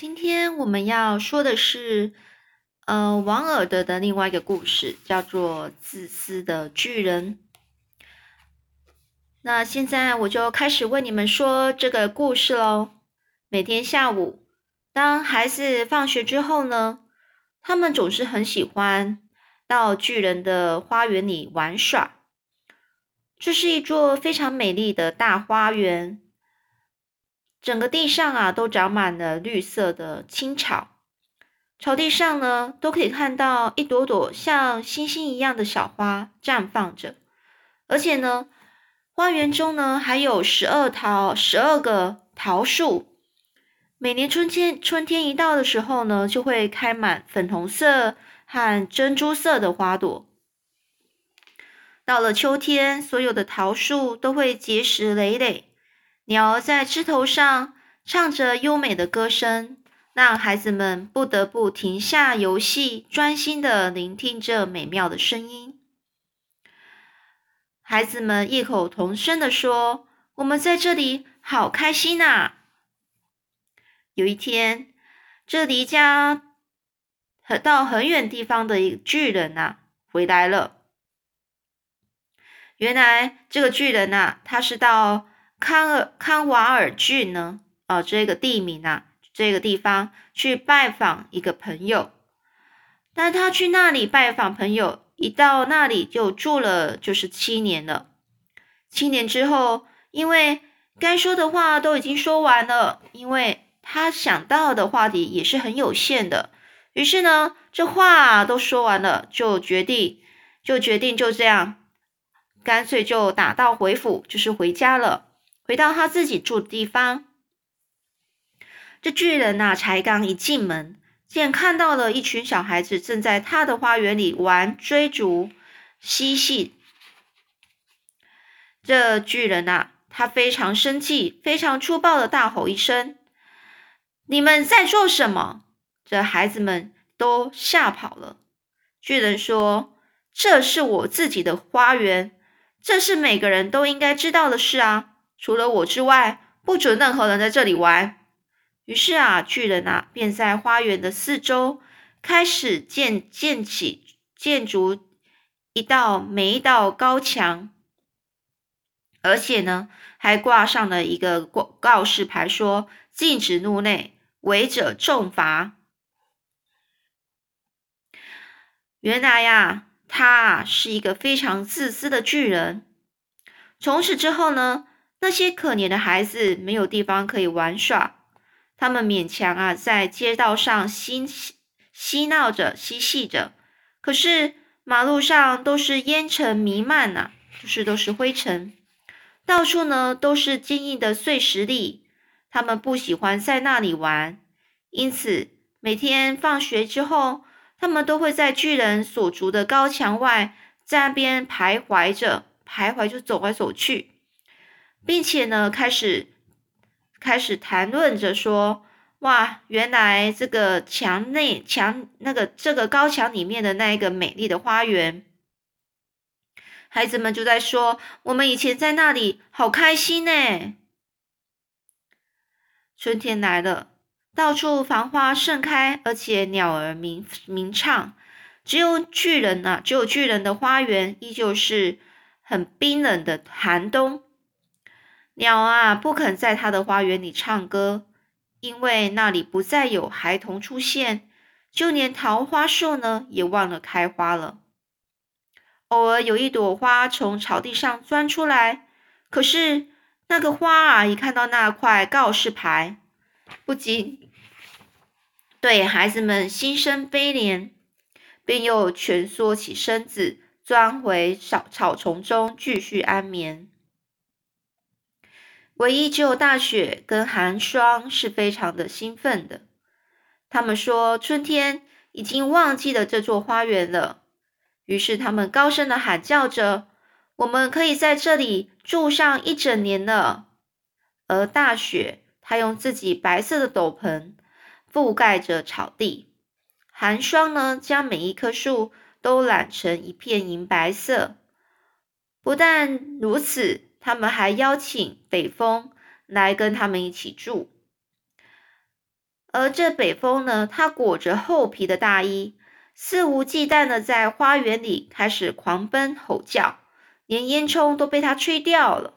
今天我们要说的是，呃，王尔德的另外一个故事，叫做《自私的巨人》。那现在我就开始为你们说这个故事喽。每天下午，当孩子放学之后呢，他们总是很喜欢到巨人的花园里玩耍。这是一座非常美丽的大花园。整个地上啊，都长满了绿色的青草，草地上呢，都可以看到一朵朵像星星一样的小花绽放着，而且呢，花园中呢还有十二桃十二个桃树，每年春天春天一到的时候呢，就会开满粉红色和珍珠色的花朵。到了秋天，所有的桃树都会结实累累。鸟儿在枝头上唱着优美的歌声，让孩子们不得不停下游戏，专心的聆听这美妙的声音。孩子们异口同声的说：“我们在这里好开心呐！”有一天，这离家很到很远地方的一个巨人呐回来了。原来，这个巨人呐，他是到。康尔康瓦尔郡呢？哦，这个地名啊，这个地方去拜访一个朋友。但他去那里拜访朋友，一到那里就住了，就是七年了。七年之后，因为该说的话都已经说完了，因为他想到的话题也是很有限的。于是呢，这话都说完了，就决定，就决定就这样，干脆就打道回府，就是回家了。回到他自己住的地方，这巨人呐，才刚一进门，见看到了一群小孩子正在他的花园里玩追逐嬉戏。这巨人呐，他非常生气，非常粗暴的大吼一声：“你们在做什么？”这孩子们都吓跑了。巨人说：“这是我自己的花园，这是每个人都应该知道的事啊。”除了我之外，不准任何人在这里玩。于是啊，巨人啊，便在花园的四周开始建建起建筑一道每一道高墙，而且呢，还挂上了一个告告示牌，说禁止入内，违者重罚。原来呀，他是一个非常自私的巨人。从此之后呢？那些可怜的孩子没有地方可以玩耍，他们勉强啊在街道上嬉嬉闹着嬉戏着。可是马路上都是烟尘弥漫呐，就是都是灰尘，到处呢都是坚硬的碎石粒。他们不喜欢在那里玩，因此每天放学之后，他们都会在巨人所筑的高墙外在那边徘徊着，徘徊就走来走去。并且呢，开始开始谈论着说，哇，原来这个墙内墙那个这个高墙里面的那一个美丽的花园，孩子们就在说，我们以前在那里好开心呢。春天来了，到处繁花盛开，而且鸟儿鸣鸣唱，只有巨人啊，只有巨人的花园依旧是很冰冷的寒冬。鸟啊，不肯在他的花园里唱歌，因为那里不再有孩童出现。就连桃花树呢，也忘了开花了。偶尔有一朵花从草地上钻出来，可是那个花啊，一看到那块告示牌，不禁对孩子们心生悲怜，便又蜷缩起身子，钻回草草丛中继续安眠。唯一只有大雪跟寒霜是非常的兴奋的。他们说春天已经忘记了这座花园了，于是他们高声的喊叫着：“我们可以在这里住上一整年了。”而大雪，它用自己白色的斗篷覆盖着草地；寒霜呢，将每一棵树都染成一片银白色。不但如此。他们还邀请北风来跟他们一起住，而这北风呢，它裹着厚皮的大衣，肆无忌惮的在花园里开始狂奔吼叫，连烟囱都被它吹掉了。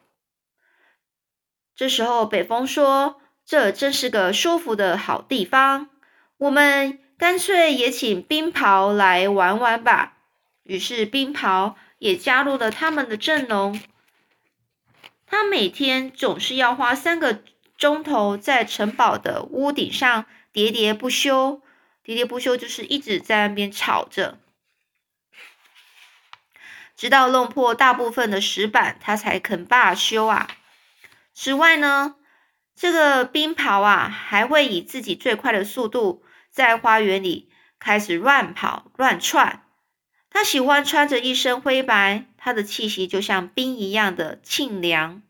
这时候，北风说：“这真是个舒服的好地方，我们干脆也请冰袍来玩玩吧。”于是，冰袍也加入了他们的阵容。他每天总是要花三个。钟头在城堡的屋顶上喋喋不休，喋喋不休就是一直在那边吵着，直到弄破大部分的石板，他才肯罢休啊。此外呢，这个冰袍啊，还会以自己最快的速度在花园里开始乱跑乱窜。他喜欢穿着一身灰白，他的气息就像冰一样的沁凉。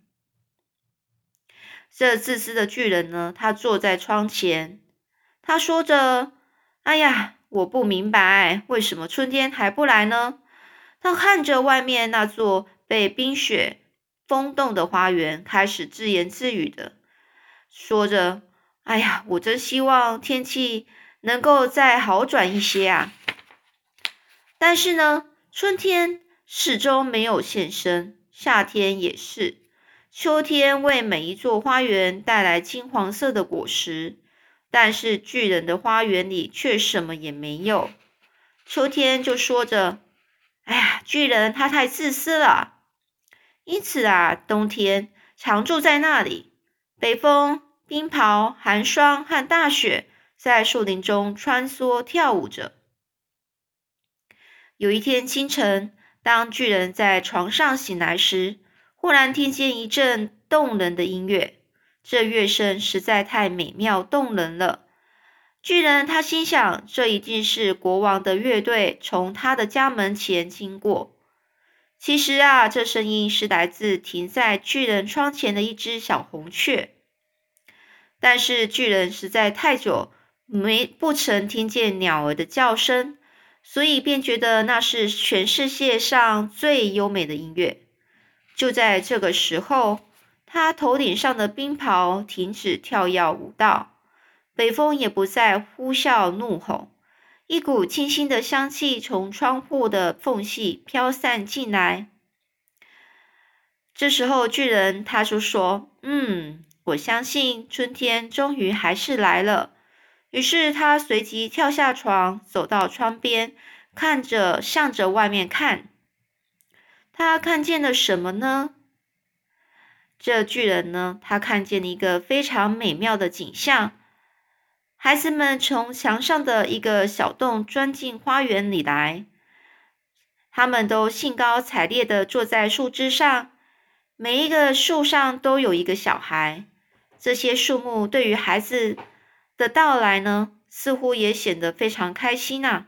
这自私的巨人呢？他坐在窗前，他说着：“哎呀，我不明白，为什么春天还不来呢？”他看着外面那座被冰雪封冻的花园，开始自言自语的说着：“哎呀，我真希望天气能够再好转一些啊！”但是呢，春天始终没有现身，夏天也是。秋天为每一座花园带来金黄色的果实，但是巨人的花园里却什么也没有。秋天就说着：“哎呀，巨人他太自私了。”因此啊，冬天常住在那里。北风、冰雹、寒霜和大雪在树林中穿梭跳舞着。有一天清晨，当巨人在床上醒来时，忽然听见一阵动人的音乐，这乐声实在太美妙动人了。巨人他心想，这一定是国王的乐队从他的家门前经过。其实啊，这声音是来自停在巨人窗前的一只小红雀。但是巨人实在太久没不曾听见鸟儿的叫声，所以便觉得那是全世界上最优美的音乐。就在这个时候，他头顶上的冰袍停止跳跃舞蹈，北风也不再呼啸怒吼，一股清新的香气从窗户的缝隙飘散进来。这时候，巨人他就说：“嗯，我相信春天终于还是来了。”于是他随即跳下床，走到窗边，看着向着外面看。他看见了什么呢？这巨人呢？他看见了一个非常美妙的景象。孩子们从墙上的一个小洞钻进花园里来，他们都兴高采烈地坐在树枝上。每一个树上都有一个小孩。这些树木对于孩子的到来呢，似乎也显得非常开心呐。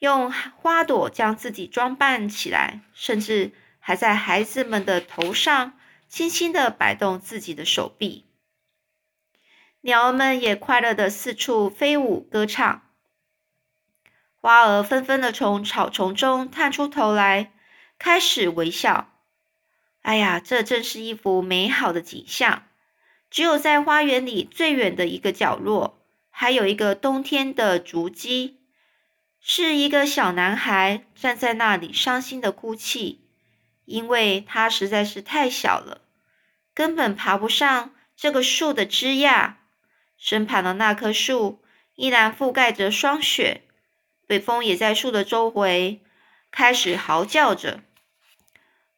用花朵将自己装扮起来，甚至还在孩子们的头上轻轻的摆动自己的手臂。鸟儿们也快乐的四处飞舞歌唱。花儿纷纷的从草丛中探出头来，开始微笑。哎呀，这正是一幅美好的景象。只有在花园里最远的一个角落，还有一个冬天的竹基。是一个小男孩站在那里，伤心的哭泣，因为他实在是太小了，根本爬不上这个树的枝桠。身旁的那棵树依然覆盖着霜雪，北风也在树的周围开始嚎叫着。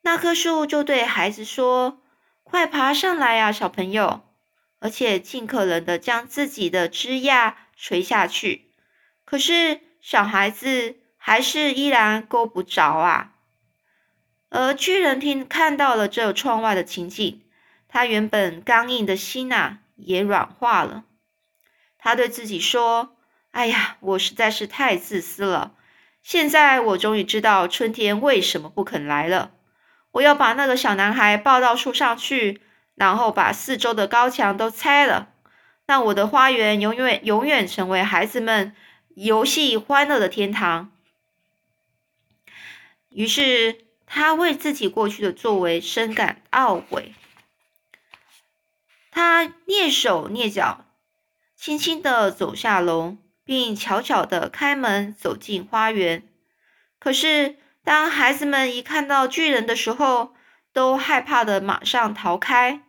那棵树就对孩子说：“快爬上来呀，小朋友！”而且尽可能的将自己的枝桠垂下去。可是。小孩子还是依然够不着啊！而巨人听看到了这窗外的情景，他原本刚硬的心呐也软化了。他对自己说：“哎呀，我实在是太自私了！现在我终于知道春天为什么不肯来了。我要把那个小男孩抱到树上去，然后把四周的高墙都拆了，让我的花园永远永远成为孩子们。”游戏欢乐的天堂。于是他为自己过去的作为深感懊悔。他蹑手蹑脚，轻轻地走下楼，并悄悄地开门走进花园。可是，当孩子们一看到巨人的时候，都害怕的马上逃开。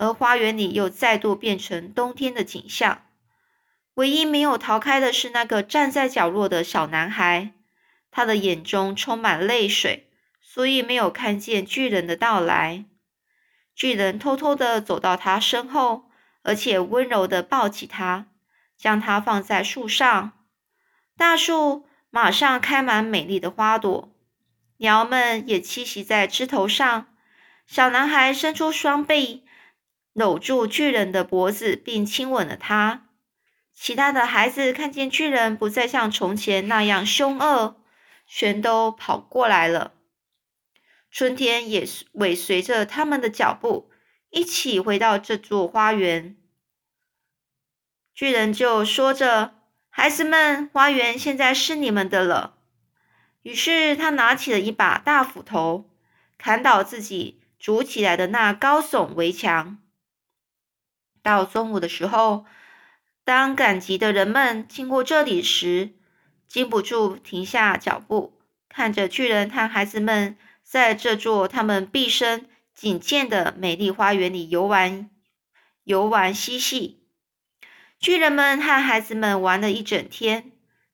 而花园里又再度变成冬天的景象。唯一没有逃开的是那个站在角落的小男孩，他的眼中充满泪水，所以没有看见巨人的到来。巨人偷偷的走到他身后。而且温柔的抱起他，将他放在树上。大树马上开满美丽的花朵，鸟们也栖息在枝头上。小男孩伸出双臂，搂住巨人的脖子，并亲吻了他。其他的孩子看见巨人不再像从前那样凶恶，全都跑过来了。春天也尾随着他们的脚步。一起回到这座花园，巨人就说着：“孩子们，花园现在是你们的了。”于是他拿起了一把大斧头，砍倒自己筑起来的那高耸围墙。到中午的时候，当赶集的人们经过这里时，禁不住停下脚步，看着巨人和孩子们在这座他们毕生。仅见的美丽花园里游玩、游玩嬉戏，巨人们和孩子们玩了一整天。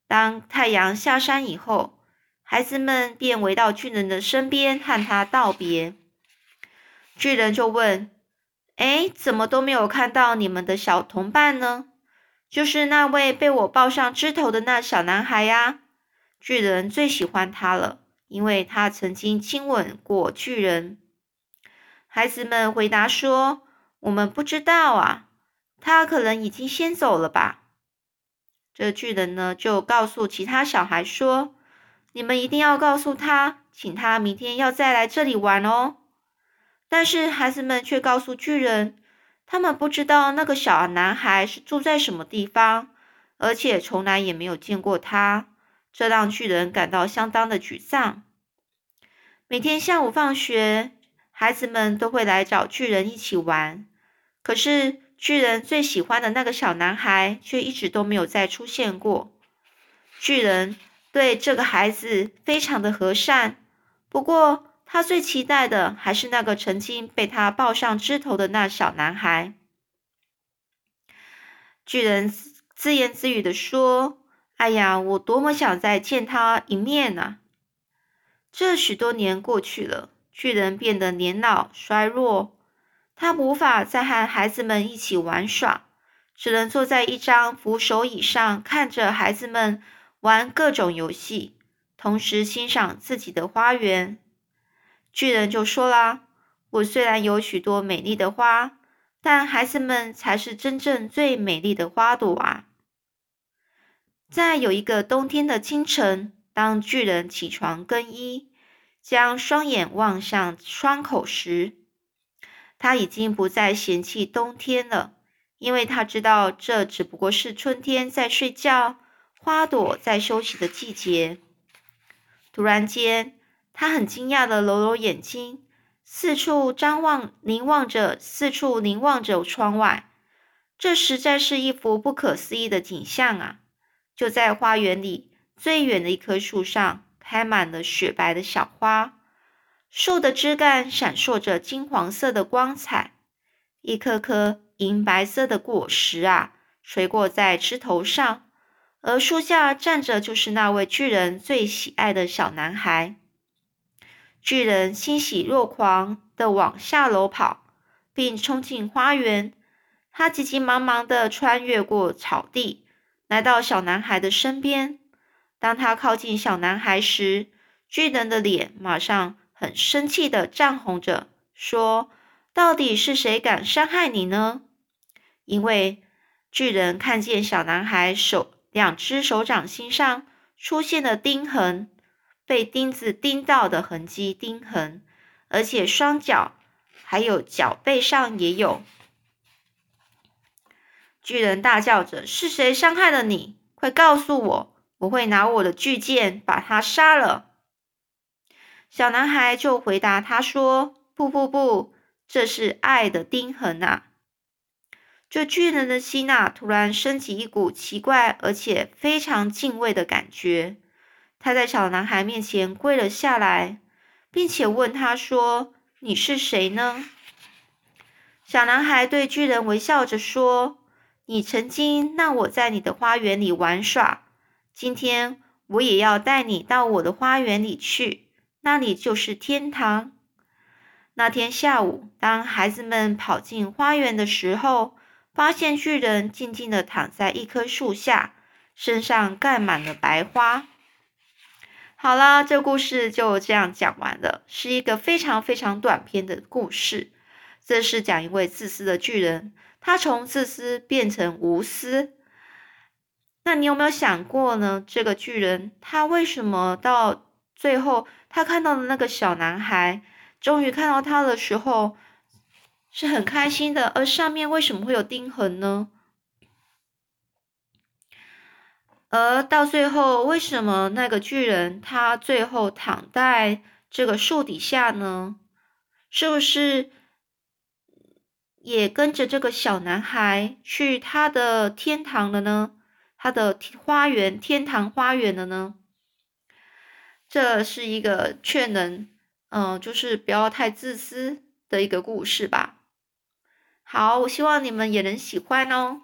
当太阳下山以后，孩子们便围到巨人的身边和他道别。巨人就问：“哎，怎么都没有看到你们的小同伴呢？就是那位被我抱上枝头的那小男孩呀。巨人最喜欢他了，因为他曾经亲吻过巨人。”孩子们回答说：“我们不知道啊，他可能已经先走了吧。”这巨人呢，就告诉其他小孩说：“你们一定要告诉他，请他明天要再来这里玩哦。”但是孩子们却告诉巨人，他们不知道那个小男孩是住在什么地方，而且从来也没有见过他，这让巨人感到相当的沮丧。每天下午放学。孩子们都会来找巨人一起玩，可是巨人最喜欢的那个小男孩却一直都没有再出现过。巨人对这个孩子非常的和善，不过他最期待的还是那个曾经被他抱上枝头的那小男孩。巨人自言自语地说：“哎呀，我多么想再见他一面啊！”这许多年过去了。巨人变得年老衰弱，他无法再和孩子们一起玩耍，只能坐在一张扶手椅上，看着孩子们玩各种游戏，同时欣赏自己的花园。巨人就说啦：“我虽然有许多美丽的花，但孩子们才是真正最美丽的花朵啊！”在有一个冬天的清晨，当巨人起床更衣。将双眼望向窗口时，他已经不再嫌弃冬天了，因为他知道这只不过是春天在睡觉、花朵在休息的季节。突然间，他很惊讶的揉揉眼睛，四处张望、凝望着，四处凝望着窗外。这实在是一幅不可思议的景象啊！就在花园里最远的一棵树上。开满了雪白的小花，树的枝干闪烁着金黄色的光彩，一颗颗银白色的果实啊，垂挂在枝头上。而树下站着，就是那位巨人最喜爱的小男孩。巨人欣喜若狂地往下楼跑，并冲进花园。他急急忙忙地穿越过草地，来到小男孩的身边。当他靠近小男孩时，巨人的脸马上很生气的涨红着，说：“到底是谁敢伤害你呢？”因为巨人看见小男孩手两只手掌心上出现了钉痕，被钉子钉到的痕迹，钉痕，而且双脚还有脚背上也有。巨人大叫着：“是谁伤害了你？快告诉我！”我会拿我的巨剑把他杀了。小男孩就回答他说：“不不不，这是爱的钉痕啊！”这巨人的心呐，突然升起一股奇怪而且非常敬畏的感觉。他在小男孩面前跪了下来，并且问他说：“你是谁呢？”小男孩对巨人微笑着说：“你曾经让我在你的花园里玩耍，今天我也要带你到我的花园里去，那里就是天堂。”那天下午，当孩子们跑进花园的时候，发现巨人静静的躺在一棵树下，身上盖满了白花。好了，这故事就这样讲完了，是一个非常非常短篇的故事。这是讲一位自私的巨人，他从自私变成无私。那你有没有想过呢？这个巨人他为什么到最后，他看到的那个小男孩，终于看到他的时候？是很开心的，而上面为什么会有钉痕呢？而到最后，为什么那个巨人他最后躺在这个树底下呢？是不是也跟着这个小男孩去他的天堂了呢？他的花园，天堂花园了呢？这是一个劝人，嗯，就是不要太自私的一个故事吧。好，我希望你们也能喜欢哦。